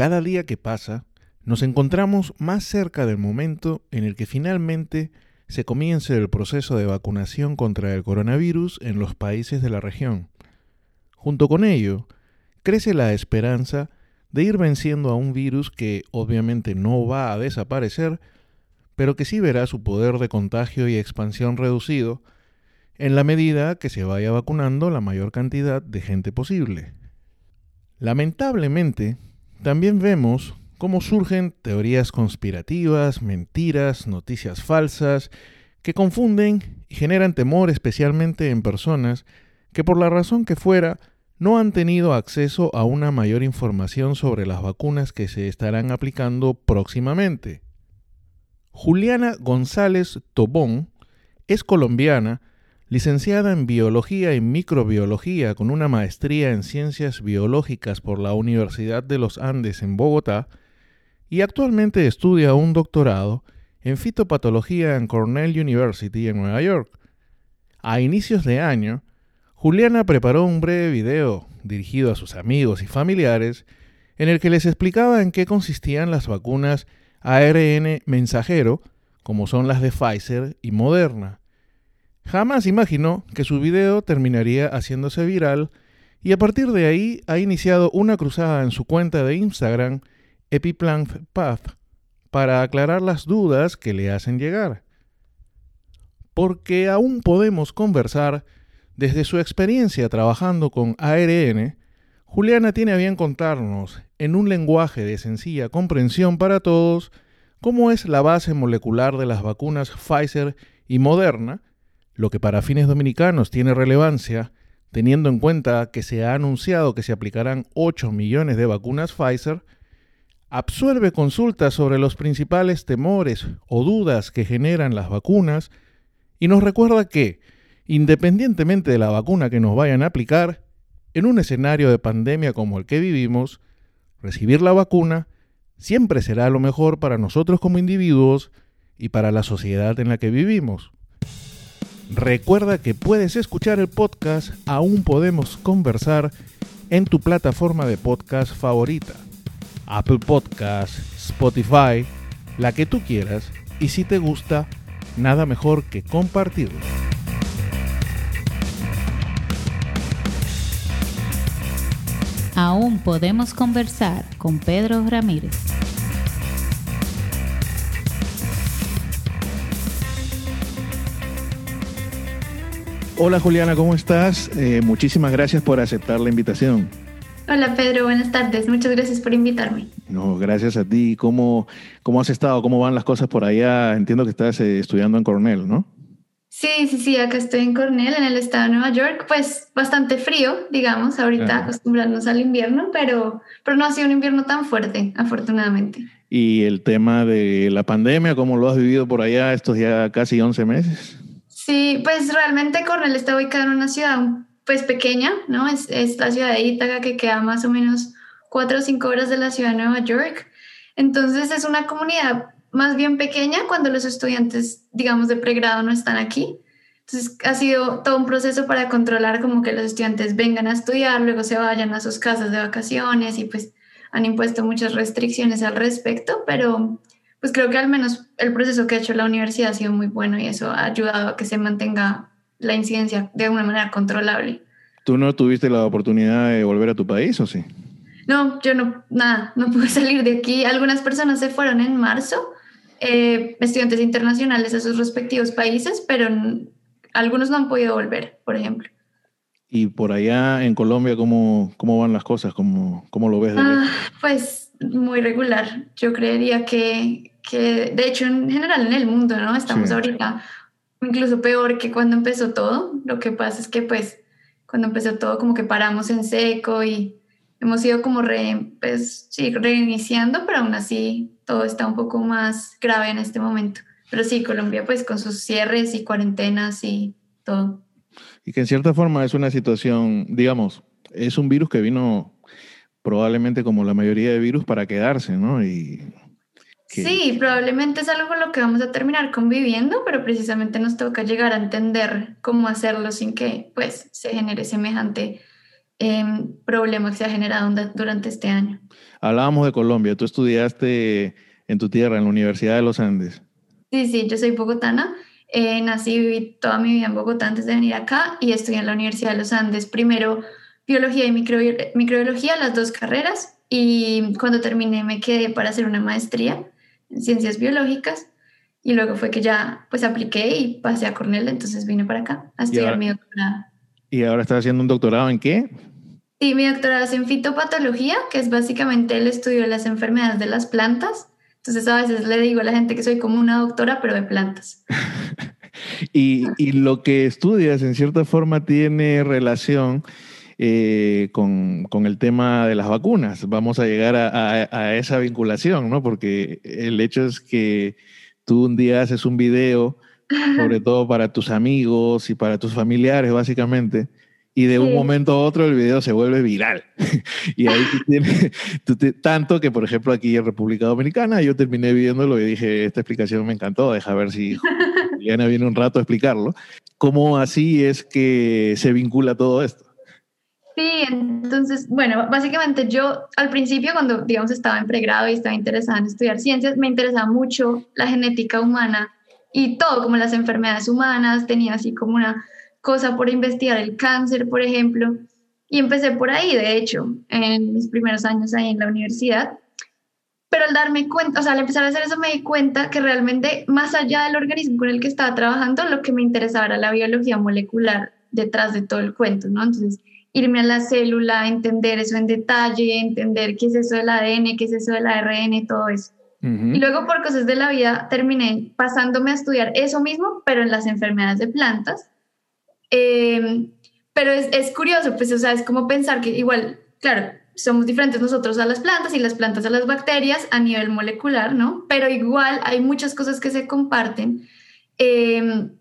Cada día que pasa, nos encontramos más cerca del momento en el que finalmente se comience el proceso de vacunación contra el coronavirus en los países de la región. Junto con ello, crece la esperanza de ir venciendo a un virus que obviamente no va a desaparecer, pero que sí verá su poder de contagio y expansión reducido en la medida que se vaya vacunando la mayor cantidad de gente posible. Lamentablemente, también vemos cómo surgen teorías conspirativas, mentiras, noticias falsas, que confunden y generan temor especialmente en personas que por la razón que fuera no han tenido acceso a una mayor información sobre las vacunas que se estarán aplicando próximamente. Juliana González Tobón es colombiana, licenciada en Biología y Microbiología con una maestría en Ciencias Biológicas por la Universidad de los Andes en Bogotá y actualmente estudia un doctorado en fitopatología en Cornell University en Nueva York. A inicios de año, Juliana preparó un breve video dirigido a sus amigos y familiares en el que les explicaba en qué consistían las vacunas ARN mensajero, como son las de Pfizer y Moderna. Jamás imaginó que su video terminaría haciéndose viral y a partir de ahí ha iniciado una cruzada en su cuenta de Instagram Epiplant Path para aclarar las dudas que le hacen llegar. Porque aún podemos conversar desde su experiencia trabajando con ARN, Juliana tiene a bien contarnos, en un lenguaje de sencilla comprensión para todos, cómo es la base molecular de las vacunas Pfizer y Moderna lo que para fines dominicanos tiene relevancia, teniendo en cuenta que se ha anunciado que se aplicarán 8 millones de vacunas Pfizer, absuelve consultas sobre los principales temores o dudas que generan las vacunas y nos recuerda que, independientemente de la vacuna que nos vayan a aplicar, en un escenario de pandemia como el que vivimos, recibir la vacuna siempre será lo mejor para nosotros como individuos y para la sociedad en la que vivimos. Recuerda que puedes escuchar el podcast Aún Podemos Conversar en tu plataforma de podcast favorita. Apple Podcast, Spotify, la que tú quieras. Y si te gusta, nada mejor que compartirlo. Aún podemos conversar con Pedro Ramírez. Hola Juliana, ¿cómo estás? Eh, muchísimas gracias por aceptar la invitación. Hola Pedro, buenas tardes. Muchas gracias por invitarme. No, gracias a ti. ¿Cómo, cómo has estado? ¿Cómo van las cosas por allá? Entiendo que estás eh, estudiando en Cornell, ¿no? Sí, sí, sí, acá estoy en Cornell, en el estado de Nueva York. Pues bastante frío, digamos, ahorita acostumbrarnos al invierno, pero, pero no ha sido un invierno tan fuerte, afortunadamente. ¿Y el tema de la pandemia, cómo lo has vivido por allá estos ya casi 11 meses? Sí, pues realmente Cornell está ubicado en una ciudad pues pequeña, ¿no? Es, es la ciudad de Ítaca que queda más o menos cuatro o cinco horas de la ciudad de Nueva York. Entonces es una comunidad más bien pequeña cuando los estudiantes, digamos, de pregrado no están aquí. Entonces ha sido todo un proceso para controlar como que los estudiantes vengan a estudiar, luego se vayan a sus casas de vacaciones y pues han impuesto muchas restricciones al respecto, pero pues creo que al menos el proceso que ha hecho la universidad ha sido muy bueno y eso ha ayudado a que se mantenga la incidencia de una manera controlable. ¿Tú no tuviste la oportunidad de volver a tu país o sí? No, yo no, nada, no pude salir de aquí. Algunas personas se fueron en marzo, eh, estudiantes internacionales a sus respectivos países, pero algunos no han podido volver, por ejemplo. ¿Y por allá en Colombia cómo, cómo van las cosas? ¿Cómo, cómo lo ves? De ah, pues muy regular. Yo creería que, que de hecho en general en el mundo, ¿no? Estamos ahorita incluso peor que cuando empezó todo. Lo que pasa es que pues cuando empezó todo como que paramos en seco y hemos ido como re, pues, sí, reiniciando, pero aún así todo está un poco más grave en este momento. Pero sí, Colombia pues con sus cierres y cuarentenas y todo. Y que en cierta forma es una situación, digamos, es un virus que vino probablemente como la mayoría de virus para quedarse, ¿no? Y Sí, probablemente es algo con lo que vamos a terminar conviviendo, pero precisamente nos toca llegar a entender cómo hacerlo sin que pues se genere semejante em, problema que se ha generado durante este año. Hablábamos de Colombia, tú estudiaste en tu tierra, en la Universidad de los Andes. Sí, sí, yo soy bogotana. Eh, nací y viví toda mi vida en Bogotá antes de venir acá y estudié en la Universidad de los Andes. Primero biología y microbiología, las dos carreras, y cuando terminé me quedé para hacer una maestría en ciencias biológicas y luego fue que ya pues apliqué y pasé a Cornell, entonces vine para acá a estudiar mi doctorado. ¿Y ahora estás haciendo un doctorado en qué? Sí, mi doctorado es en fitopatología, que es básicamente el estudio de las enfermedades de las plantas. Entonces a veces le digo a la gente que soy como una doctora, pero de plantas. y, y, lo que estudias en cierta forma tiene relación eh, con, con, el tema de las vacunas. Vamos a llegar a, a, esa vinculación, ¿no? Porque el hecho es que tú un día haces un video, sobre todo para tus amigos y para tus familiares, básicamente, y de un momento a otro el video se vuelve viral. y ahí tú tienes, tanto que, por ejemplo, aquí en República Dominicana, yo terminé viéndolo y dije, esta explicación me encantó, deja ver si Juliana viene un rato a explicarlo. ¿Cómo así es que se vincula todo esto? Sí, entonces, bueno, básicamente yo al principio cuando, digamos, estaba en pregrado y estaba interesada en estudiar ciencias, me interesaba mucho la genética humana y todo, como las enfermedades humanas, tenía así como una cosa por investigar el cáncer, por ejemplo, y empecé por ahí, de hecho, en mis primeros años ahí en la universidad. Pero al darme cuenta, o sea, al empezar a hacer eso me di cuenta que realmente más allá del organismo con el que estaba trabajando, lo que me interesaba era la biología molecular detrás de todo el cuento, ¿no? Entonces, irme a la célula, entender eso en detalle, entender qué es eso del ADN, qué es eso del ARN, todo eso. Y luego por cosas de la vida terminé pasándome a estudiar eso mismo, pero en las enfermedades de plantas. Em, pero es, es, curioso, pues, o sea, es como pensar que igual, claro, somos diferentes nosotros a las plantas y las plantas a las bacterias a nivel molecular, ¿no? Pero igual hay muchas cosas que se comparten. Em,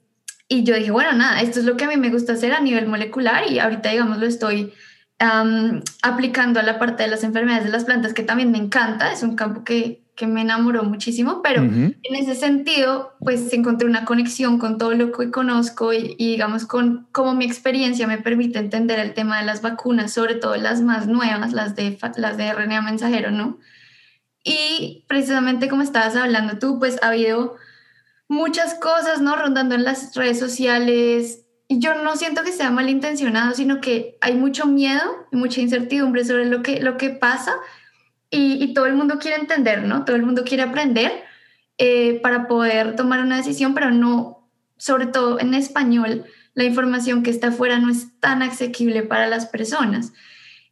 y yo dije, bueno, nada, esto es lo que a mí me gusta hacer a nivel molecular y ahorita, digamos, lo estoy aplicando a la parte de las enfermedades de las plantas, que también me encanta, es un campo que, que me enamoró muchísimo, pero en ese sentido, pues encontré una conexión con todo lo que conozco y, digamos con cómo mi experiencia me permite entender el tema de las vacunas, sobre todo las más nuevas, las de, las de RNA mensajero, ¿no? Y precisamente como estabas hablando tú, pues ha habido muchas cosas, ¿no? Rondando en las redes sociales. Y yo no siento que sea malintencionado, sino que hay mucho miedo y mucha incertidumbre sobre lo que, lo que pasa y, todo el mundo quiere entender, ¿no? Todo el mundo quiere aprender eh, para poder tomar una decisión, pero no, sobre todo en español, la información que está afuera no es tan asequible para las personas.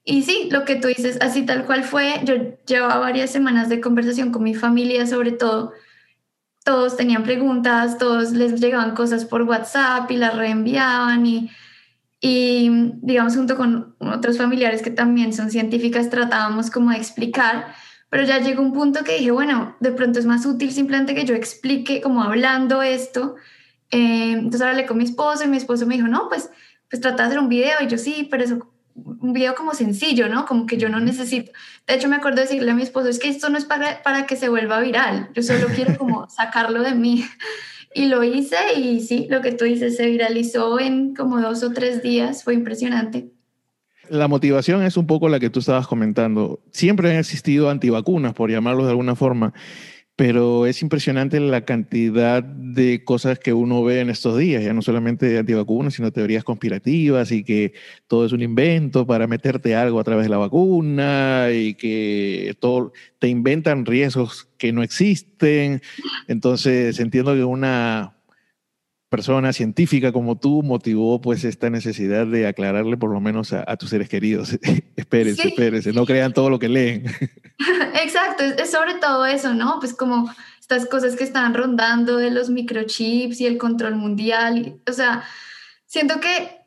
Y sí, lo que tú dices, así tal cual fue, yo llevaba varias semanas de conversación con mi familia sobre todo, todos tenían preguntas, todos les llegaban cosas por WhatsApp y las reenviaban y digamos junto con otros familiares que también son científicas tratábamos como de explicar, pero ya llegó un punto que dije, bueno, de pronto es más útil simplemente que yo explique como hablando esto. Eh, entonces hablé con mi esposo y mi esposo me dijo, no, pues, pues trata de hacer un video y yo sí, pero eso un video como sencillo, ¿no? Como que yo no necesito. De hecho, me acuerdo de decirle a mi esposo, es que esto no es para, para que se vuelva viral, yo solo quiero como sacarlo de mí. Y lo hice y sí, lo que tú dices, se viralizó en como dos o tres días, fue impresionante. La motivación es un poco la que tú estabas comentando. Siempre han existido antivacunas, por llamarlos de alguna forma, pero es impresionante la cantidad de cosas que uno ve en estos días, ya no solamente de antivacunas, sino teorías conspirativas y que todo es un invento para meterte algo a través de la vacuna y que todo, te inventan riesgos que no existen. Entonces entiendo que una persona científica como tú motivó pues esta necesidad de aclararle por lo menos a, tus seres queridos. espérense, espérense, no crean todo lo que leen. Exacto, es, sobre todo eso, ¿no? Pues como estas cosas que están rondando de los microchips y el control mundial. o sea, siento que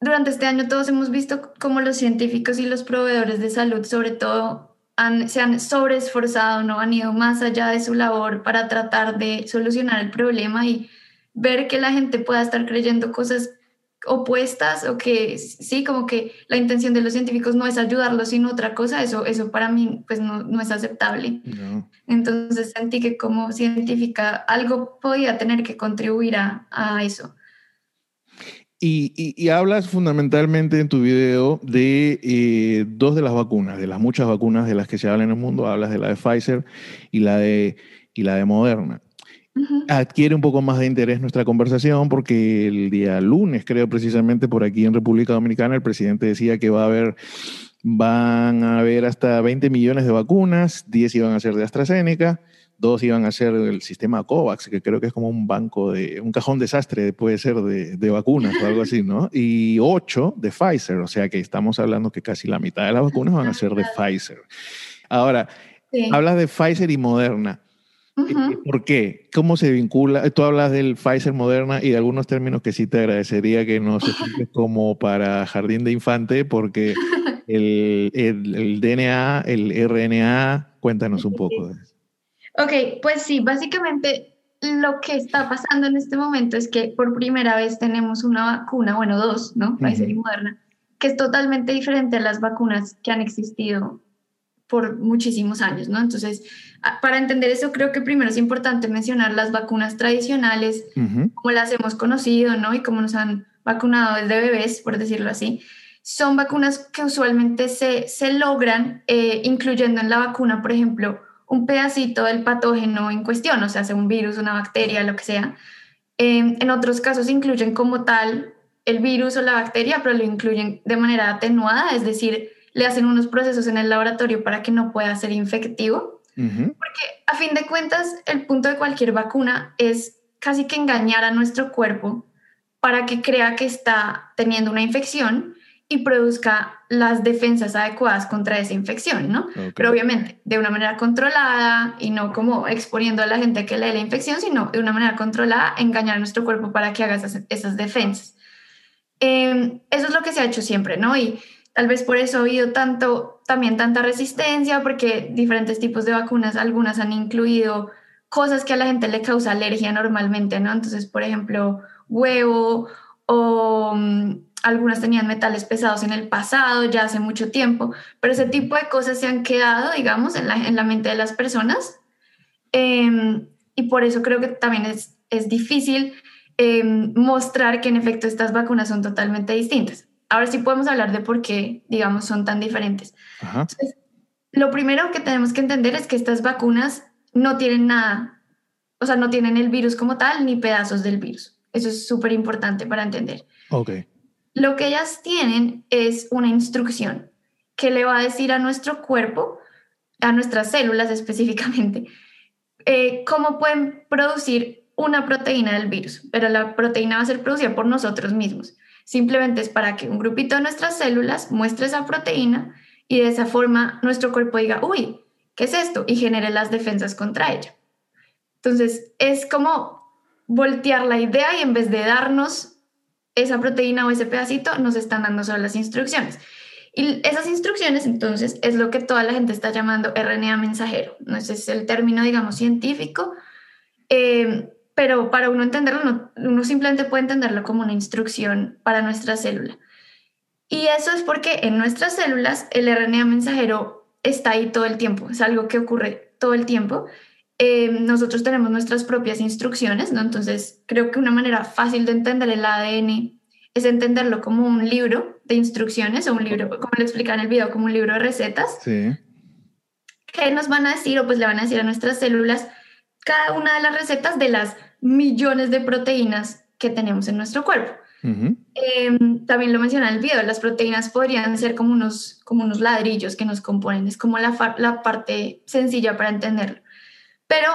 durante este año todos hemos visto cómo los científicos y los proveedores de salud, sobre todo, han, se han sobreesforzado, ¿no? Han ido más allá de su labor para tratar de solucionar el problema y ver que la gente pueda estar creyendo cosas opuestas o que sí, como que la intención de los científicos no es ayudarlos, sino otra cosa, eso, eso para mí pues no, no es aceptable. Entonces sentí que como científica algo podía tener que contribuir a, a eso. Y, hablas fundamentalmente en tu video de eh, dos de las vacunas, de las muchas vacunas de las que se habla en el mundo. Hablas de la de Pfizer y la de, y la de Moderna. Adquiere un poco más de interés nuestra conversación porque el día lunes, creo precisamente por aquí en República Dominicana, el presidente decía que va a haber, van a haber hasta 20 millones de vacunas, 10 iban a ser de AstraZeneca dos iban a ser el sistema COVAX, que creo que es como un banco de, un cajón desastre, puede ser de, de, vacunas o algo así, ¿no? Y ocho de Pfizer, o sea que estamos hablando que casi la mitad de las vacunas van a ser de Pfizer. Ahora, hablas de Pfizer y Moderna. ¿Por qué? ¿Cómo se vincula? Tú hablas del Pfizer Moderna y de algunos términos que sí te agradecería que no se como para jardín de infante, porque el, el, el DNA, el RNA, cuéntanos un poco de eso. Ok, pues sí, básicamente lo que está pasando en este momento es que por primera vez tenemos una vacuna, bueno, dos, ¿no? Pfizer y Moderna, que es totalmente diferente a las vacunas que han existido por muchísimos años, ¿no? Entonces, para entender eso, creo que primero es importante mencionar las vacunas tradicionales, como las hemos conocido, ¿no? Y como nos han vacunado desde bebés, por decirlo así. Son vacunas que usualmente se, se logran eh, incluyendo en la vacuna, por ejemplo, un pedacito del patógeno en cuestión, o sea, sea un virus, una bacteria, lo que sea. En otros casos incluyen como tal el virus o la bacteria, pero lo incluyen de manera atenuada, es decir, le hacen unos procesos en el laboratorio para que no pueda ser infectivo. Porque a fin de cuentas, el punto de cualquier vacuna es casi que engañar a nuestro cuerpo para que crea que está teniendo una infección y produzca las defensas adecuadas contra esa infección, ¿no? Pero obviamente de una manera controlada y no como exponiendo a la gente que le dé la infección, sino de una manera controlada, engañar a nuestro cuerpo para que haga esas, defensas. Em, eso es lo que se ha hecho siempre, ¿no? Y tal vez por eso ha habido tanto, también tanta resistencia, porque diferentes tipos de vacunas, algunas han incluido cosas que a la gente le causa alergia normalmente, ¿no? Entonces, por ejemplo, huevo o mm, algunas tenían metales pesados en el pasado, ya hace mucho tiempo, pero ese tipo de cosas se han quedado, digamos, en la, en la mente de las personas. Em, y por eso creo que también es, es difícil em, mostrar que en efecto estas vacunas son totalmente distintas. Ahora sí podemos hablar de por qué, digamos, son tan diferentes. lo primero que tenemos que entender es que estas vacunas no tienen nada, o sea, no tienen el virus como tal ni pedazos del virus. Eso es súper importante para entender. Okay. Lo que ellas tienen es una instrucción que le va a decir a nuestro cuerpo, a nuestras células específicamente, eh, cómo pueden producir una proteína del virus, pero la proteína va a ser producida por nosotros mismos. Simplemente es para que un grupito de nuestras células muestre esa proteína y de esa forma nuestro cuerpo diga, uy, ¿qué es esto? Y genere las defensas contra ella. Entonces, es como voltear la idea y en vez de darnos esa proteína o ese pedacito nos están dando solo las instrucciones. Y esas instrucciones, entonces, es lo que toda la gente está llamando RNA mensajero. No ese es el término, digamos, científico, eh, pero para uno entenderlo, uno simplemente puede entenderlo como una instrucción para nuestra célula. Y eso es porque en nuestras células el RNA mensajero está ahí todo el tiempo, es algo que ocurre todo el tiempo eh, nosotros tenemos nuestras propias instrucciones, ¿no? Entonces, creo que una manera fácil de entender el ADN es entenderlo como un libro de instrucciones o un libro, como le explican en el video, como un libro de recetas. Sí. ¿Qué nos van a decir o pues le van a decir a nuestras células cada una de las recetas de las millones de proteínas que tenemos en nuestro cuerpo? Em, también lo menciona en el video, las proteínas podrían ser como unos, como unos ladrillos que nos componen, es como la, la parte sencilla para entenderlo. Pero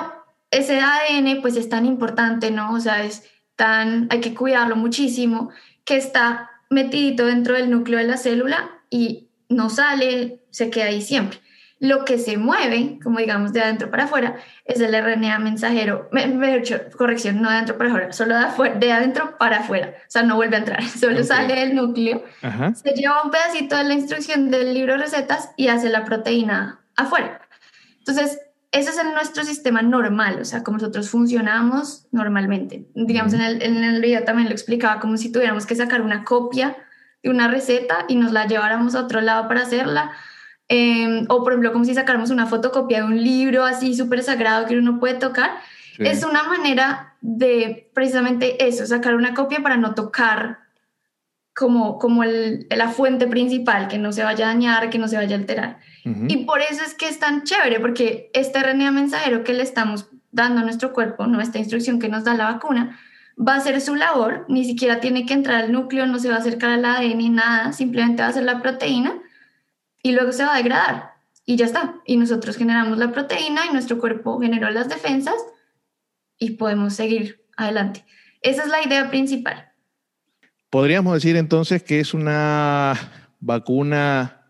ese ADN pues es tan importante, ¿no? O sea, es tan, hay que cuidarlo muchísimo, que está metido dentro del núcleo de la célula y no sale, se queda ahí siempre. Lo que se mueve, como digamos de adentro para afuera, es el RNA mensajero, me, corrección, no de adentro para afuera, solo de, de adentro para afuera, o sea, no vuelve a entrar, solo sale del núcleo, se lleva un pedacito de la instrucción del libro de recetas y hace la proteína afuera. Entonces, eso es en nuestro sistema normal, o sea, como nosotros funcionamos normalmente. Digamos, en el, en el video también lo explicaba como si tuviéramos que sacar una copia de una receta y nos la lleváramos a otro lado para hacerla. Em, o, por ejemplo, como si sacáramos una fotocopia de un libro así súper sagrado que uno puede tocar. Es una manera de precisamente eso, sacar una copia para no tocar como, como la fuente principal, que no se vaya a dañar, que no se vaya a alterar. Y por eso es que es tan chévere, porque este RNA mensajero que le estamos dando a nuestro cuerpo, ¿no? esta instrucción que nos da la vacuna, va a hacer su labor, ni siquiera tiene que entrar al núcleo, no se va a acercar al ADN ni nada, simplemente va a hacer la proteína y luego se va a degradar y ya está. Y nosotros generamos la proteína y nuestro cuerpo generó las defensas y podemos seguir adelante. Esa es la idea principal. Podríamos decir entonces que es una vacuna,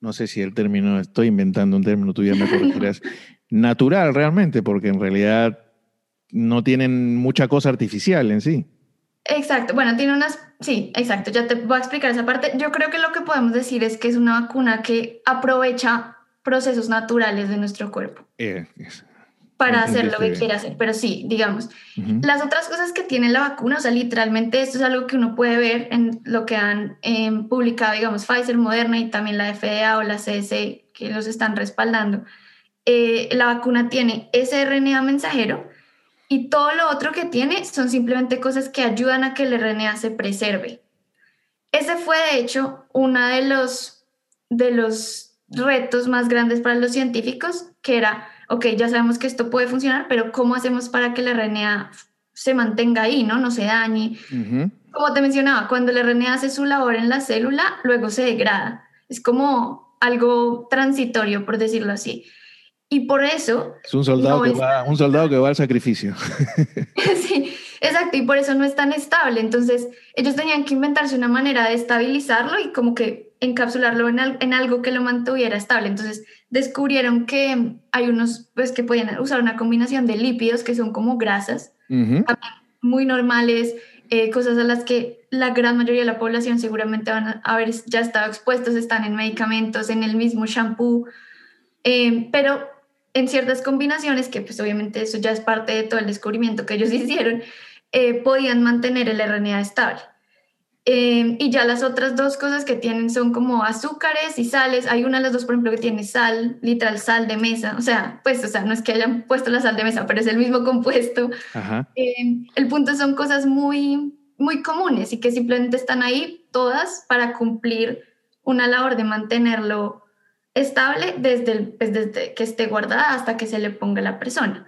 no sé si el término, estoy inventando un término, tú ya me corregirás, natural realmente, porque en realidad no tienen mucha cosa artificial en sí. Exacto, bueno, tiene unas, sí, exacto, ya te voy a explicar esa parte. Yo creo que lo que podemos decir es que es una vacuna que aprovecha procesos naturales de nuestro cuerpo. Eh, para hacer lo que quiere hacer, pero sí, digamos. Las otras cosas que tiene la vacuna, o sea, literalmente esto es algo que uno puede ver en lo que han em, publicado, digamos, Pfizer, Moderna y también la FDA o la CDC que los están respaldando. Eh, la vacuna tiene ese RNA mensajero y todo lo otro que tiene son simplemente cosas que ayudan a que el RNA se preserve. Ese fue, de hecho, uno de los, de los retos más grandes para los científicos, que era, ok, ya sabemos que esto puede funcionar, pero ¿cómo hacemos para que el RNA se mantenga ahí, no, no se dañe? Como te mencionaba, cuando el RNA hace su labor en la célula, luego se degrada. Es como algo transitorio, por decirlo así. Y por eso... Es un soldado, que, Va, un soldado que va al sacrificio. sí, exacto, y por eso no es tan estable. Entonces, ellos tenían que inventarse una manera de estabilizarlo y como que encapsularlo en, en algo que lo mantuviera estable. Entonces, descubrieron que hay unos pues, que podían usar una combinación de lípidos que son como grasas, muy normales, eh, cosas a las que la gran mayoría de la población seguramente van a haber ya estado expuestos, están en medicamentos, en el mismo shampoo, eh, pero en ciertas combinaciones, que pues obviamente eso ya es parte de todo el descubrimiento que ellos hicieron, eh, podían mantener el RNA estable. Eh, y ya las otras dos cosas que tienen son como azúcares y sales. Hay una de las dos, por ejemplo, que tiene sal, literal sal de mesa. O sea, pues, o sea, no es que hayan puesto la sal de mesa, pero es el mismo compuesto. Eh, el punto son cosas muy, muy comunes y que simplemente están ahí todas para cumplir una labor de mantenerlo estable desde, pues, desde que esté guardada hasta que se le ponga la persona.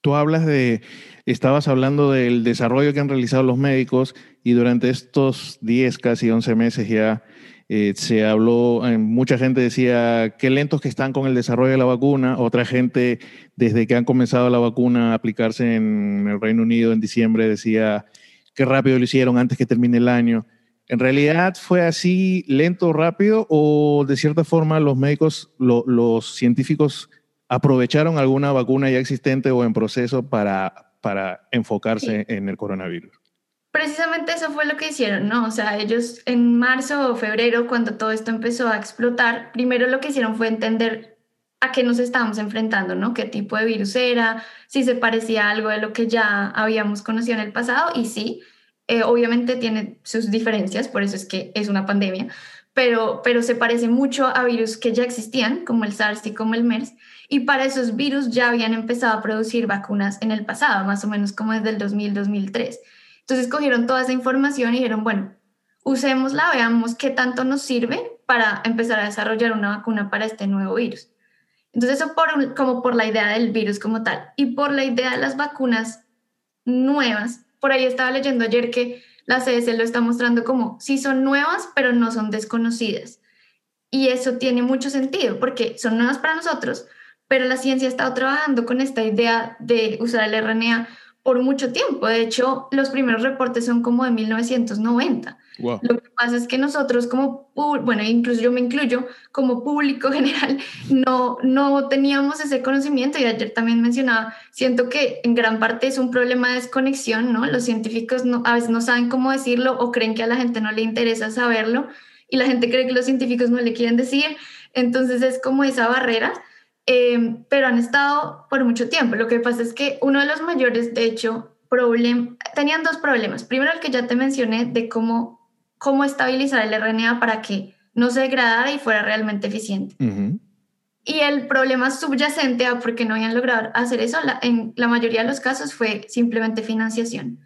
Tú hablas de, estabas hablando del desarrollo que han realizado los médicos y durante estos 10, casi 11 meses ya eh, se habló, eh, mucha gente decía qué lentos que están con el desarrollo de la vacuna, otra gente desde que han comenzado la vacuna a aplicarse en el Reino Unido en diciembre decía qué rápido lo hicieron antes que termine el año. ¿En realidad fue así lento, rápido o de cierta forma los médicos, los científicos aprovecharon alguna vacuna ya existente o en proceso para, para enfocarse en el coronavirus? Precisamente eso fue lo que hicieron, ¿no? O sea, ellos en marzo o febrero, cuando todo esto empezó a explotar, primero lo que hicieron fue entender a qué nos estábamos enfrentando, ¿no? ¿Qué tipo de virus era? Si se parecía a algo de lo que ya habíamos conocido en el pasado, y sí, eh, obviamente tiene sus diferencias, por eso es que es una pandemia, pero, pero se parece mucho a virus que ya existían, como el SARS y como el MERS, y para esos virus ya habían empezado a producir vacunas en el pasado, más o menos como desde el 2000-2003. Entonces cogieron toda esa información y dijeron, bueno, usémosla, veamos qué tanto nos sirve para empezar a desarrollar una vacuna para este nuevo virus. Entonces eso por, como por la idea del virus como tal y por la idea de las vacunas nuevas por ahí estaba leyendo ayer que la CDC lo está mostrando como si son nuevas, pero no son desconocidas. Y eso tiene mucho sentido porque son nuevas para nosotros, pero la ciencia ha estado trabajando con esta idea de usar el RNA por mucho tiempo. De hecho, los primeros reportes son como de 1990. Lo que pasa es que nosotros como, bueno, incluso yo me incluyo, como público general, no, no teníamos ese conocimiento y ayer también mencionaba, siento que en gran parte es un problema de desconexión, ¿no? Los científicos no, a veces no saben cómo decirlo o creen que a la gente no le interesa saberlo y la gente cree que los científicos no le quieren decir, entonces es como esa barrera. Eh, pero han estado por mucho tiempo. Lo que pasa es que uno de los mayores, de hecho, problem tenían dos problemas. Primero, el que ya te mencioné de cómo cómo estabilizar el RNA para que no se degradara y fuera realmente eficiente. Y el problema subyacente a por qué no habían logrado hacer eso, en la mayoría de los casos fue simplemente financiación.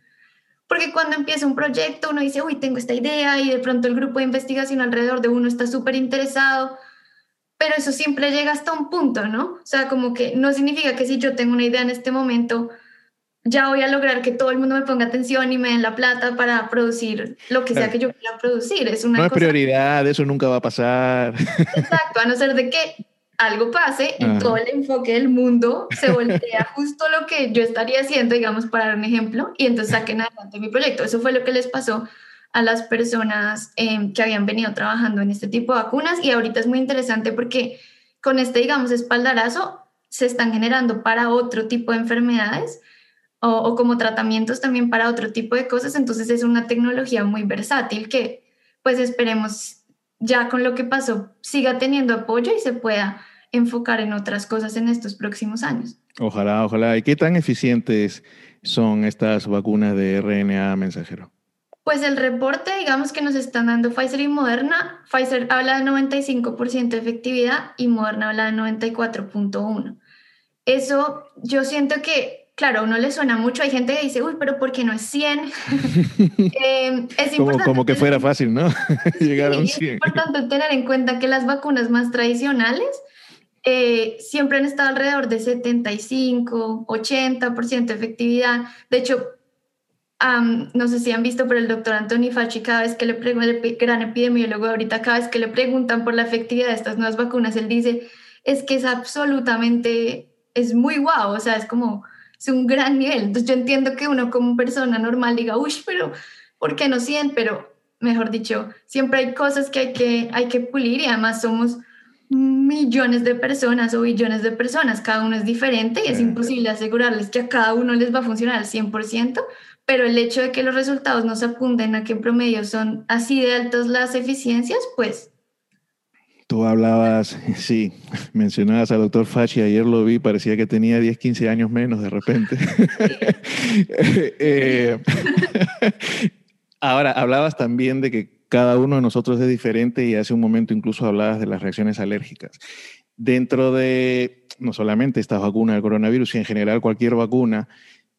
porque cuando empieza un proyecto uno dice, uy, tengo esta idea y de pronto el grupo de investigación alrededor de uno está súper interesado, pero eso siempre llega hasta un punto, ¿no? O sea, como que no significa que si yo tengo una idea en este momento, ya voy a lograr que todo el mundo me ponga atención y me den la plata para producir lo que sea que yo quiera producir. Es una no es prioridad, eso nunca va a pasar. Exacto, a no ser de que algo pase y todo el enfoque del mundo se voltea justo lo que yo estaría haciendo, digamos, para dar un ejemplo, y entonces saquen adelante mi proyecto. Eso fue lo que les pasó a las personas em, que habían venido trabajando en este tipo de vacunas y ahorita es muy interesante porque con este, digamos, espaldarazo se están generando para otro tipo de enfermedades o, o como tratamientos también para otro tipo de cosas, entonces es una tecnología muy versátil que pues esperemos ya con lo que pasó siga teniendo apoyo y se pueda enfocar en otras cosas en estos próximos años. Ojalá, ojalá. ¿Y qué tan eficientes son estas vacunas de RNA mensajero? Pues el reporte, digamos que nos están dando Pfizer y Moderna. Pfizer habla de 95% de efectividad y Moderna habla de 94.1. Eso yo siento que, claro, a uno le suena mucho. Hay gente que dice, uy, pero ¿por qué no es 100? eh, es como, como, que fuera fácil, ¿no? Llegar a un 100. Es importante tener en cuenta que las vacunas más tradicionales eh, siempre han estado alrededor de 75, 80% de efectividad. De hecho, no sé si han visto, pero el doctor Anthony Fauci, cada vez que le preguntan, el gran epidemiólogo ahorita, cada vez que le preguntan por la efectividad de estas nuevas vacunas, él dice, es que es absolutamente, es muy guau, o sea, es como, es un gran nivel. Entonces yo entiendo que uno como persona normal diga, uy, pero, ¿por qué no 100? Pero, mejor dicho, siempre hay cosas que hay que, hay que pulir y además somos millones de personas o billones de personas, cada uno es diferente y es imposible asegurarles que a cada uno les va a funcionar al 100%, pero el hecho de que los resultados nos apunten a que en promedio son así de altas las eficiencias, pues... Tú hablabas, sí, mencionabas al doctor Fachi, ayer lo vi, parecía que tenía 10, 15 años menos de repente. Eh, ahora, hablabas también de que cada uno de nosotros es diferente y hace un momento incluso hablabas de las reacciones alérgicas. Dentro de no solamente esta vacuna del coronavirus, y en general cualquier vacuna,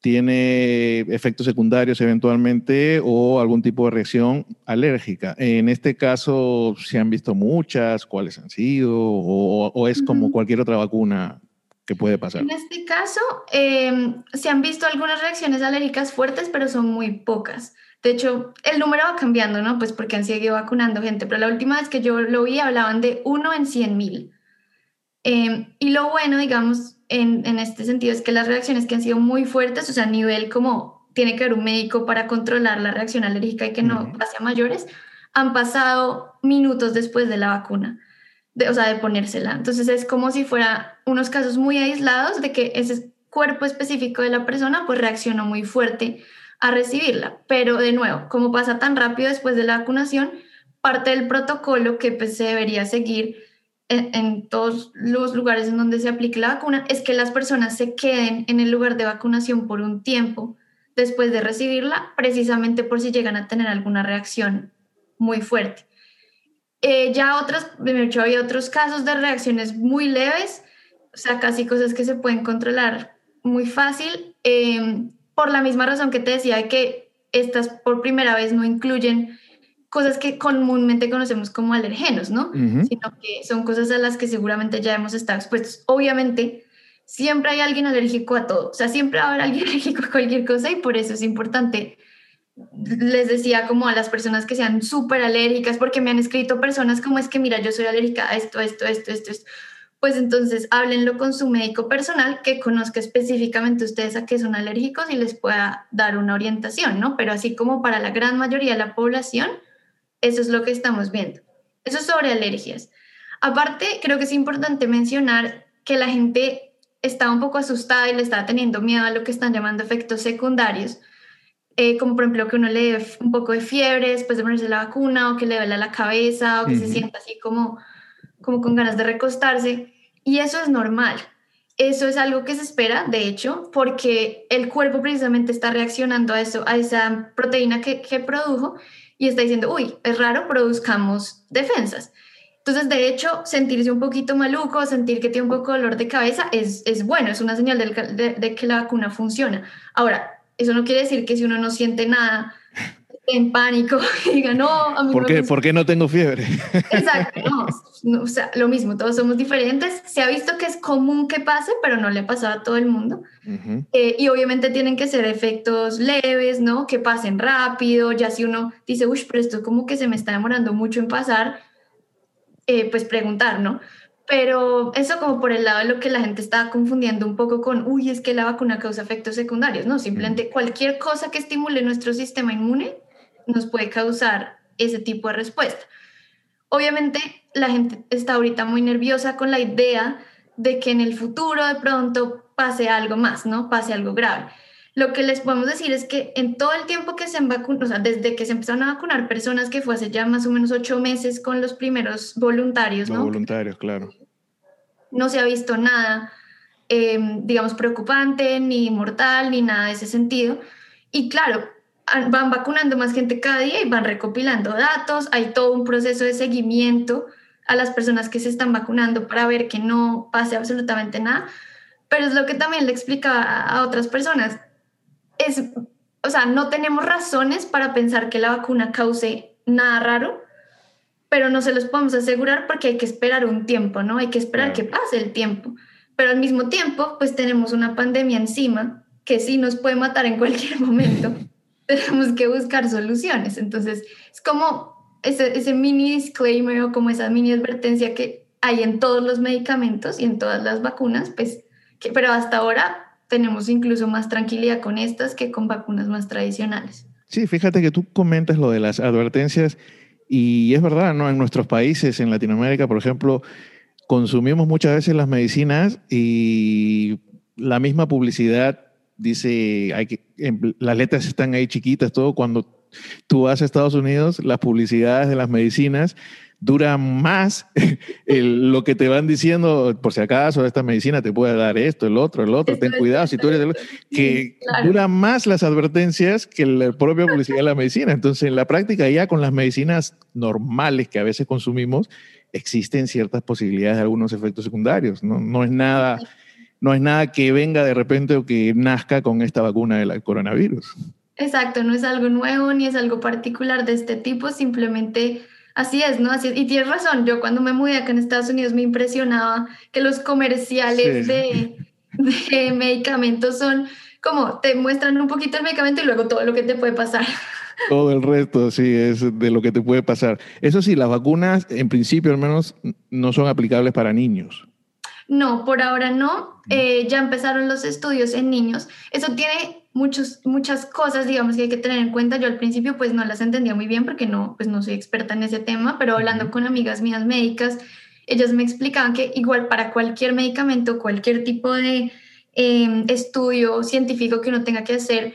tiene efectos secundarios eventualmente o algún tipo de reacción alérgica. En este caso, ¿se han visto muchas? ¿Cuáles han sido? ¿O, es como cualquier otra vacuna que puede pasar? En este caso, em, se han visto algunas reacciones alérgicas fuertes, pero son muy pocas. De hecho, el número va cambiando, ¿no? Pues porque han seguido vacunando gente, pero la última vez que yo lo vi hablaban de uno en 100 mil. Em, y lo bueno, digamos, en, en, este sentido es que las reacciones que han sido muy fuertes, o sea, a nivel como tiene que haber un médico para controlar la reacción alérgica y que no pase a mayores, han pasado minutos después de la vacuna, de, o sea, de ponérsela. Entonces es como si fuera unos casos muy aislados de que ese cuerpo específico de la persona pues reaccionó muy fuerte a recibirla. Pero de nuevo, como pasa tan rápido después de la vacunación, parte del protocolo que pues, se debería seguir en, todos los lugares en donde se aplique la vacuna es que las personas se queden en el lugar de vacunación por un tiempo después de recibirla, precisamente por si llegan a tener alguna reacción muy fuerte. Eh, ya otros, de hecho, había otros casos de reacciones muy leves, o sea, casi cosas que se pueden controlar muy fácil. Eh, por la misma razón que te decía que estas por primera vez no incluyen cosas que comúnmente conocemos como alergenos, ¿no? Sino que son cosas a las que seguramente ya hemos estado expuestos. Obviamente, siempre hay alguien alérgico a todo, o sea, siempre va a haber alguien alérgico a cualquier cosa y por eso es importante. Les decía como a las personas que sean súper alérgicas, porque me han escrito personas como es que, mira, yo soy alérgica a esto, esto, esto, esto, esto pues entonces háblenlo con su médico personal que conozca específicamente ustedes a qué son alérgicos y les pueda dar una orientación, ¿no? Pero así como para la gran mayoría de la población, eso es lo que estamos viendo. Eso es sobre alergias. Aparte, creo que es importante mencionar que la gente está un poco asustada y le está teniendo miedo a lo que están llamando efectos secundarios, eh, como por ejemplo que uno le dé un poco de fiebre después de ponerse la vacuna o que le duele la cabeza o que se sienta así como como con ganas de recostarse, y eso es normal. Eso es algo que se espera, de hecho, porque el cuerpo precisamente está reaccionando a eso, a esa proteína que, que produjo y está diciendo, uy, es raro, produzcamos defensas. Entonces, de hecho, sentirse un poquito maluco, sentir que tiene un poco de dolor de cabeza es, es bueno, es una señal de, de, que la vacuna funciona. Ahora, eso no quiere decir que si uno no siente nada, en pánico y diga, no, a mí ¿Por, no qué, ¿Por qué no tengo fiebre? Exacto, no, no, o sea, lo mismo, todos somos diferentes. Se ha visto que es común que pase, pero no le pasa a todo el mundo. Ujú. Eh, y obviamente tienen que ser efectos leves, ¿no? Que pasen rápido. Ya si uno dice, uy, pero esto como que se me está demorando mucho en pasar, eh, pues preguntar, ¿no? Pero eso como por el lado de lo que la gente está confundiendo un poco con, uy, es que la vacuna causa efectos secundarios. No, simplemente cualquier cosa que estimule nuestro sistema inmune nos puede causar ese tipo de respuesta. Obviamente la gente está ahorita muy nerviosa con la idea de que en el futuro de pronto pase algo más, ¿no? Pase algo grave. Lo que les podemos decir es que en todo el tiempo que se han vacunado, o sea, desde que se empezaron a vacunar personas, que fue hace ya más o menos ocho meses con los primeros voluntarios, Los ¿no? voluntarios, claro. no se ha visto nada, eh, digamos, preocupante, ni mortal, ni nada de ese sentido. Y claro, van vacunando más gente cada día y van recopilando datos, hay todo un proceso de seguimiento a las personas que se están vacunando para ver que no pase absolutamente nada. Pero es lo que también le explicaba a otras personas. Es, o sea, no tenemos razones para pensar que la vacuna cause nada raro, pero no se los podemos asegurar porque hay que esperar un tiempo, ¿no? Hay que esperar que pase el tiempo. Pero al mismo tiempo, pues tenemos una pandemia encima que sí nos puede matar en cualquier momento. tenemos que buscar soluciones. Entonces, es como ese, ese mini disclaimer o como esa mini advertencia que hay en todos los medicamentos y en todas las vacunas, pues, que, pero hasta ahora tenemos incluso más tranquilidad con estas que con vacunas más tradicionales. Sí, fíjate que tú comentas lo de las advertencias y es verdad, ¿no? En nuestros países, en Latinoamérica, por ejemplo, consumimos muchas veces las medicinas y la misma publicidad dice, hay que, en- las letras están ahí chiquitas, todo. Cuando tú vas a Estados Unidos, las publicidades de las medicinas duran más el- lo que te van diciendo, por si acaso, esta medicina te puede dar esto, el otro, el otro, ten cuidado, si tú eres del que claro. dura más las advertencias que la propia publicidad de la medicina. Entonces, en la práctica ya con las medicinas normales que a veces consumimos, existen ciertas posibilidades de algunos efectos secundarios. No, no es nada, no es nada que venga de repente o que nazca con esta vacuna del coronavirus. Exacto, no es algo nuevo ni es algo particular de este tipo, simplemente así es, ¿no? Así es. Y tienes razón, yo cuando me mudé acá en Estados Unidos me impresionaba que los comerciales Sí. de, de medicamentos son como te muestran un poquito el medicamento y luego todo lo que te puede pasar. Todo el resto, sí, es de lo que te puede pasar. Eso sí, las vacunas, en principio al menos, no son aplicables para niños. No, por ahora no. Eh, ya empezaron los estudios en niños. Eso tiene muchos, muchas cosas, digamos, que hay que tener en cuenta. Yo al principio pues no las entendía muy bien porque no, pues no soy experta en ese tema, pero hablando con amigas mías médicas, ellas me explicaban que igual para cualquier medicamento, cualquier tipo de eh, estudio científico que uno tenga que hacer,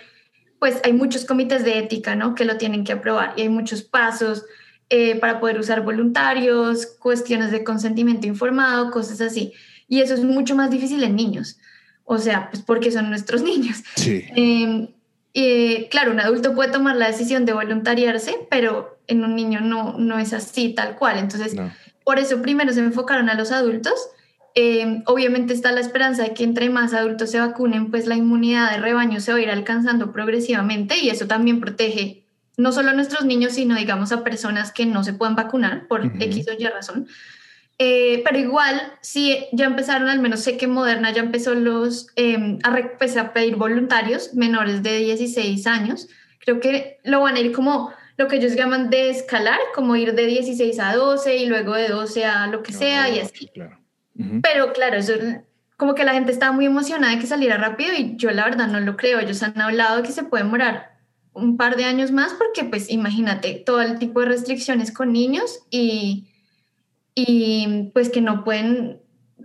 pues hay muchos comités de ética, ¿no? Que lo tienen que aprobar y hay muchos pasos eh, para poder usar voluntarios, cuestiones de consentimiento informado, cosas así. Y eso es mucho más difícil en niños. O sea, pues porque son nuestros niños. Sí. Eh, eh, claro, un adulto puede tomar la decisión de voluntariarse, pero en un niño no, no es así tal cual. Entonces, No. por eso primero se enfocaron a los adultos. Eh, obviamente está la esperanza de que entre más adultos se vacunen, pues la inmunidad de rebaño se va a ir alcanzando progresivamente y eso también protege no solo a nuestros niños, sino digamos a personas que no se pueden vacunar por Ujú. X o Y razón. Eh, pero igual, sí, ya empezaron, al menos sé que Moderna ya empezó los, eh, a, pues, a pedir voluntarios menores de 16 años. Creo que lo van a ir como lo que ellos llaman de escalar, como ir de 16 a 12 y luego de 12 a lo que sea y así. Claro. Pero claro, eso como que la gente estaba muy emocionada de que saliera rápido y yo la verdad no lo creo. Ellos han hablado de que se puede demorar un par de años más porque pues imagínate todo el tipo de restricciones con niños y, y pues que no pueden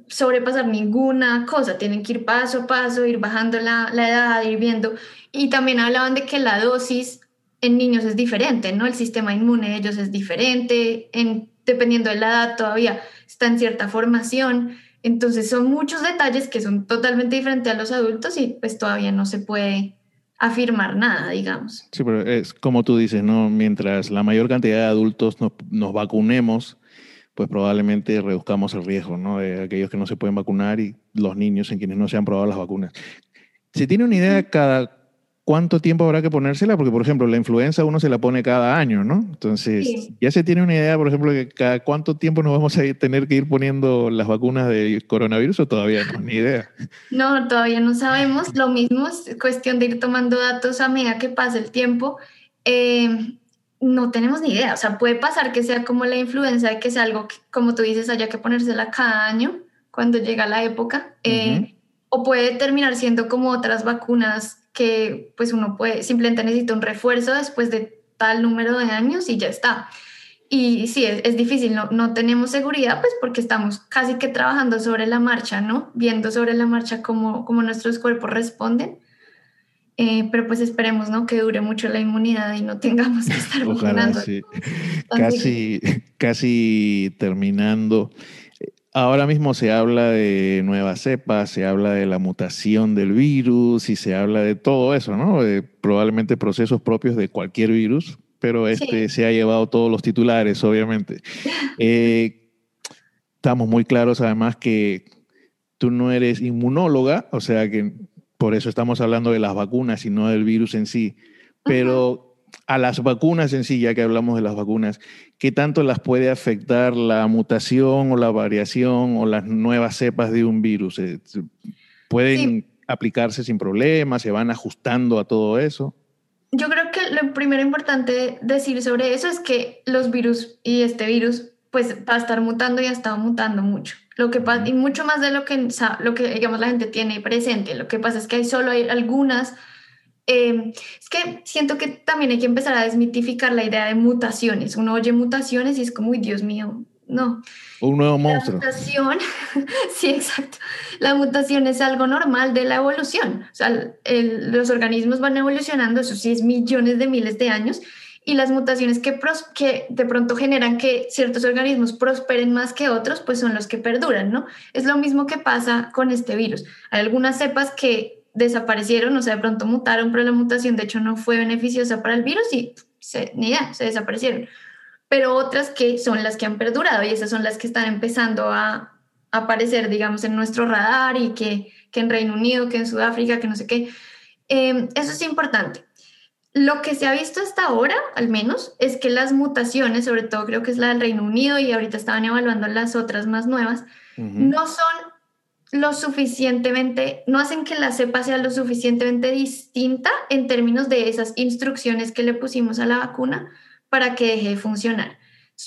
sobrepasar ninguna cosa, tienen que ir paso a paso, ir bajando la, la edad, ir viendo. Y también hablaban de que la dosis en niños es diferente, ¿no? El sistema inmune de ellos es diferente, en, dependiendo de la edad todavía está en cierta formación. Entonces son muchos detalles que son totalmente diferentes a los adultos y pues todavía no se puede afirmar nada, digamos. Sí, pero es como tú dices, ¿no? Mientras la mayor cantidad de adultos nos, nos vacunemos, pues probablemente reduzcamos el riesgo, ¿no? De aquellos que no se pueden vacunar y los niños en quienes no se han probado las vacunas. ¿Se tiene una idea cada cuánto tiempo habrá que ponérsela? Porque, por ejemplo, la influenza uno se la pone cada año, ¿no? Entonces, ya se tiene una idea, por ejemplo, de cada cuánto tiempo nos vamos a tener que ir poniendo las vacunas de coronavirus o todavía no, ni idea. No, todavía no sabemos. Lo mismo es cuestión de ir tomando datos a medida que pase el tiempo. Eh, no tenemos ni idea. O sea, puede pasar que sea como la influenza, que sea algo que, como tú dices, haya que ponérsela cada año cuando llega la época. Eh, o puede terminar siendo como otras vacunas que pues uno puede, simplemente necesita un refuerzo después de tal número de años y ya está. Y sí, es, difícil, no, no tenemos seguridad pues porque estamos casi que trabajando sobre la marcha, ¿no? Viendo sobre la marcha cómo, cómo nuestros cuerpos responden. Eh, pero pues esperemos, ¿no? Que dure mucho la inmunidad y no tengamos que estar Ojalá, sí. Casi, casi terminando. Ahora mismo se habla de nuevas cepas, se habla de la mutación del virus y se habla de todo eso, ¿no? De probablemente procesos propios de cualquier virus, pero este se ha llevado todos los titulares, obviamente. Eh, estamos muy claros además que tú no eres inmunóloga, o sea que por eso estamos hablando de las vacunas y no del virus en sí, pero a las vacunas en sí, ya que hablamos de las vacunas, ¿qué tanto las puede afectar la mutación o la variación o las nuevas cepas de un virus? Eh, ¿Pueden aplicarse sin problemas? ¿Se van ajustando a todo eso? Yo creo que lo primero importante decir sobre eso es que los virus y este virus pues va a estar mutando y ha estado mutando mucho. Lo que pasa, y mucho más de lo que, lo que digamos la gente tiene presente. Lo que pasa es que hay solo hay algunas Em, es que siento que también hay que empezar a desmitificar la idea de mutaciones. Uno oye mutaciones y es como, uy, Dios mío, no. Un nuevo monstruo. La mutación, sí, exacto. La mutación es algo normal de la evolución. O sea, los organismos van evolucionando, eso sí es millones de miles de años, y las mutaciones que, que de pronto generan que ciertos organismos prosperen más que otros, pues son los que perduran, ¿no? Es lo mismo que pasa con este virus. Hay algunas cepas que desaparecieron, o sea, de pronto mutaron, pero la mutación de hecho no fue beneficiosa para el virus y se, ni idea, se desaparecieron. Pero otras que son las que han perdurado y esas son las que están empezando a aparecer, digamos, en nuestro radar y que, que en Reino Unido, que en Sudáfrica, que no sé qué. Em, eso es importante. Lo que se ha visto hasta ahora, al menos, es que las mutaciones, sobre todo creo que es la del Reino Unido y ahorita estaban evaluando las otras más nuevas, no son lo suficientemente, no hacen que la cepa sea lo suficientemente distinta en términos de esas instrucciones que le pusimos a la vacuna para que deje de funcionar.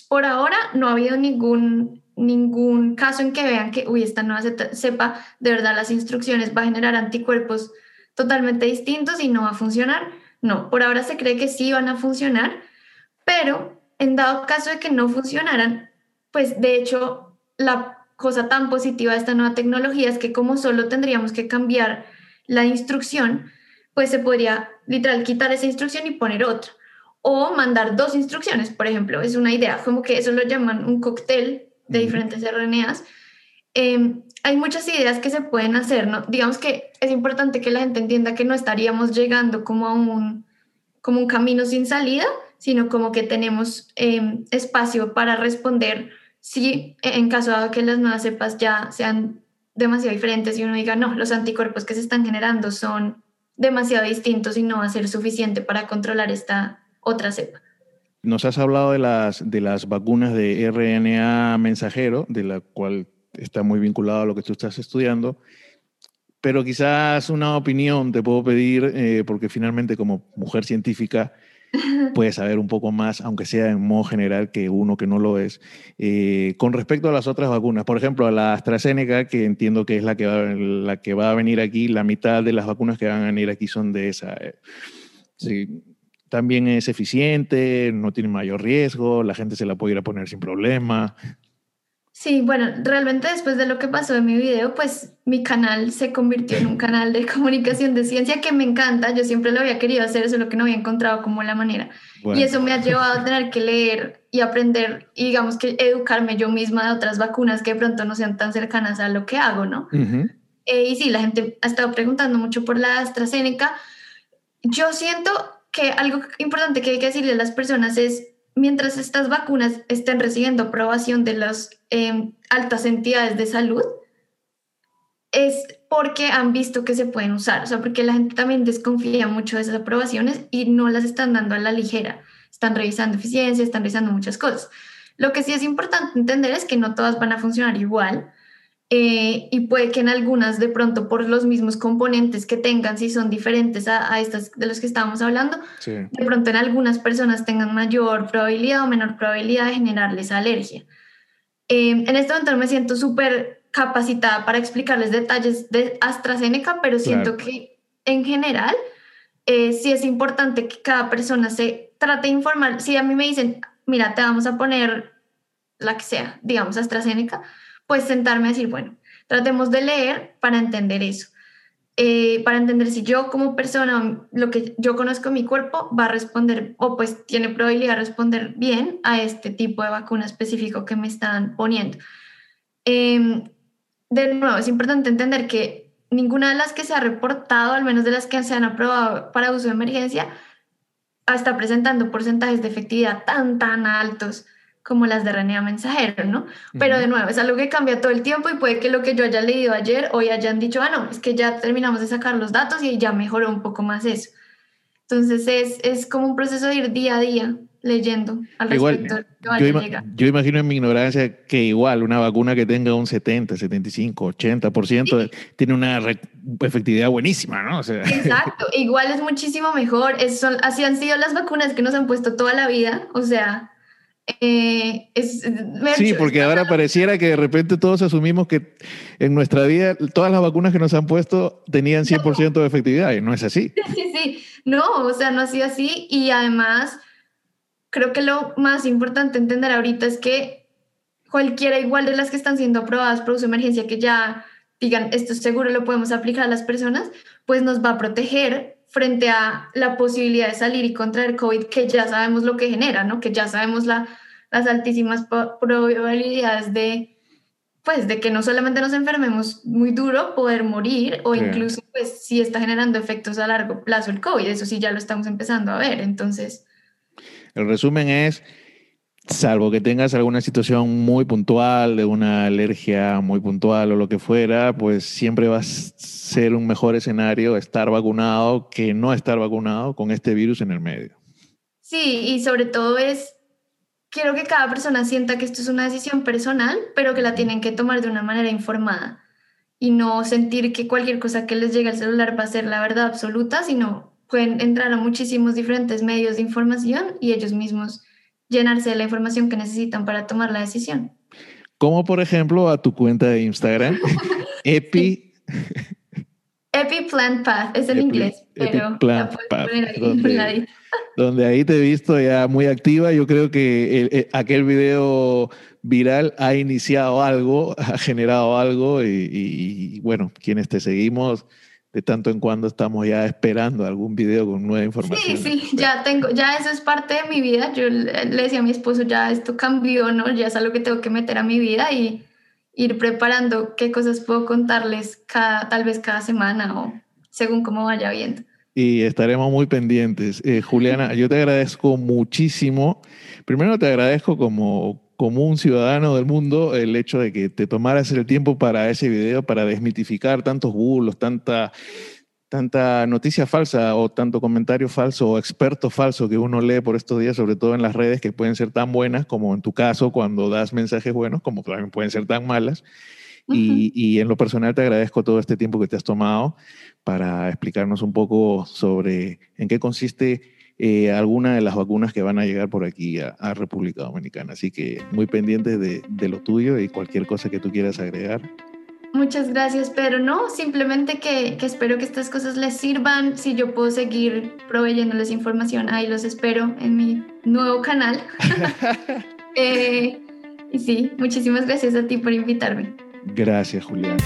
Por ahora no ha habido ningún, ningún caso en que vean que, uy, esta nueva cepa, de verdad las instrucciones va a generar anticuerpos totalmente distintos y no va a funcionar. No, por ahora se cree que sí van a funcionar, pero en dado caso de que no funcionaran, pues de hecho la cosa tan positiva de esta nueva tecnología es que como solo tendríamos que cambiar la instrucción, pues se podría literal quitar esa instrucción y poner otra. O mandar dos instrucciones, por ejemplo, es una idea, como que eso lo llaman un cóctel de diferentes RNAs. Em, hay muchas ideas que se pueden hacer, ¿no? Digamos que es importante que la gente entienda que no estaríamos llegando como a un, como un camino sin salida, sino como que tenemos em, espacio para responder sí, en caso de que las nuevas cepas ya sean demasiado diferentes y uno diga, no, los anticuerpos que se están generando son demasiado distintos y no va a ser suficiente para controlar esta otra cepa. Nos has hablado de las, de las vacunas de RNA mensajero, de la cual está muy vinculado a lo que tú estás estudiando, pero quizás una opinión te puedo pedir, eh, porque finalmente como mujer científica, puede saber un poco más, aunque sea en modo general, que uno que no lo es. Eh, con respecto a las otras vacunas, por ejemplo, a la AstraZeneca, que entiendo que es la que, va, la que va a venir aquí, la mitad de las vacunas que van a venir aquí son de esa. Eh, sí, también es eficiente, no tiene mayor riesgo, la gente se la puede ir a poner sin problema. Sí, bueno, realmente después de lo que pasó en mi video, pues mi canal se convirtió en un canal de comunicación de ciencia que me encanta. Yo siempre lo había querido hacer, solo que no había encontrado como la manera. Y eso me ha llevado a tener que leer y aprender y digamos que educarme yo misma de otras vacunas que de pronto no sean tan cercanas a lo que hago, ¿no? Eh, y sí, la gente ha estado preguntando mucho por la AstraZeneca. Yo siento que algo importante que hay que decirle a las personas es mientras estas vacunas estén recibiendo aprobación de las em, altas entidades de salud, es porque han visto que se pueden usar, o sea, porque la gente también desconfía mucho de esas aprobaciones y no las están dando a la ligera. Están revisando eficiencia, están revisando muchas cosas. Lo que sí es importante entender es que no todas van a funcionar igual eh, y puede que en algunas de pronto por los mismos componentes que tengan, si son diferentes a, estas de los que estábamos hablando, de pronto en algunas personas tengan mayor probabilidad o menor probabilidad de generarles alergia. Eh, en este momento me siento súper capacitada para explicarles detalles de AstraZeneca, pero siento que en general eh, sí es importante que cada persona se trate de informar. Si a mí me dicen, mira, te vamos a poner la que sea, digamos AstraZeneca, pues sentarme a decir, bueno, tratemos de leer para entender eso. Eh, para entender si yo como persona, lo que yo conozco mi cuerpo, va a responder o pues tiene probabilidad de responder bien a este tipo de vacuna específico que me están poniendo. Em, de nuevo, es importante entender que ninguna de las que se ha reportado, al menos de las que se han aprobado para uso de emergencia, está presentando porcentajes de efectividad tan, tan altos como las de RNA mensajero, ¿no? Pero de nuevo, es algo que cambia todo el tiempo y puede que lo que yo haya leído ayer, hoy hayan dicho, ah, no, es que ya terminamos de sacar los datos y ya mejoró un poco más eso. Entonces es, es como un proceso de ir día a día leyendo al respecto. Igual, yo, imagino en mi ignorancia que igual una vacuna que tenga un 70, 75, 80% tiene una efectividad buenísima, ¿no? Exacto, igual es muchísimo mejor. Es, son, así han sido las vacunas que nos han puesto toda la vida, o sea, eh, es, sí, porque ahora pareciera que de repente todos asumimos que en nuestra vida todas las vacunas que nos han puesto tenían 100% de efectividad y no es así. Sí, sí, no, o sea, no ha sido así y además creo que lo más importante entender ahorita es que cualquiera igual de las que están siendo aprobadas por uso de emergencia que ya digan esto es seguro lo podemos aplicar a las personas, pues nos va a proteger frente a la posibilidad de salir y contraer COVID que ya sabemos lo que genera, ¿no? Que ya sabemos la, las altísimas probabilidades de, pues, de que no solamente nos enfermemos muy duro, poder morir o incluso, pues, si está generando efectos a largo plazo el COVID, eso sí ya lo estamos empezando a ver, entonces el resumen es, salvo que tengas alguna situación muy puntual, de una alergia muy puntual o lo que fuera, pues siempre va a ser un mejor escenario estar vacunado que no estar vacunado con este virus en el medio. Sí, y sobre todo es, quiero que cada persona sienta que esto es una decisión personal, pero que la tienen que tomar de una manera informada y no sentir que cualquier cosa que les llegue al celular va a ser la verdad absoluta, sino pueden entrar a muchísimos diferentes medios de información y ellos mismos llenarse de la información que necesitan para tomar la decisión. Como por ejemplo a tu cuenta de Instagram, Epi. Epi Plant Path, es en inglés, pero Plant Path, donde, ahí te he visto ya muy activa. Yo creo que aquel video viral ha iniciado algo, ha generado algo y, y bueno, quienes te seguimos de tanto en cuando estamos ya esperando algún video con nueva información. Sí, sí, ya tengo, ya eso es parte de mi vida. Yo le decía a mi esposo, ya esto cambió, ¿no? Ya es algo que tengo que meter a mi vida y ir preparando qué cosas puedo contarles cada, tal vez cada semana o según cómo vaya viendo. Y estaremos muy pendientes. Eh, Juliana, yo te agradezco muchísimo. Primero te agradezco como, como un ciudadano del mundo el hecho de que te tomaras el tiempo para ese video, para desmitificar tantos bulos, tanta, tanta noticia falsa o tanto comentario falso o experto falso que uno lee por estos días, sobre todo en las redes, que pueden ser tan buenas como en tu caso cuando das mensajes buenos, como también pueden ser tan malas. y, y, en lo personal te agradezco todo este tiempo que te has tomado para explicarnos un poco sobre en qué consiste eh, alguna de las vacunas que van a llegar por aquí a, República Dominicana. Así que muy pendientes de, lo tuyo y cualquier cosa que tú quieras agregar. Muchas gracias, pero no, simplemente que, espero que estas cosas les sirvan. Si yo puedo seguir proveyéndoles información, ahí los espero en mi nuevo canal. Eh, y sí, muchísimas gracias a ti por invitarme. Gracias, Julián.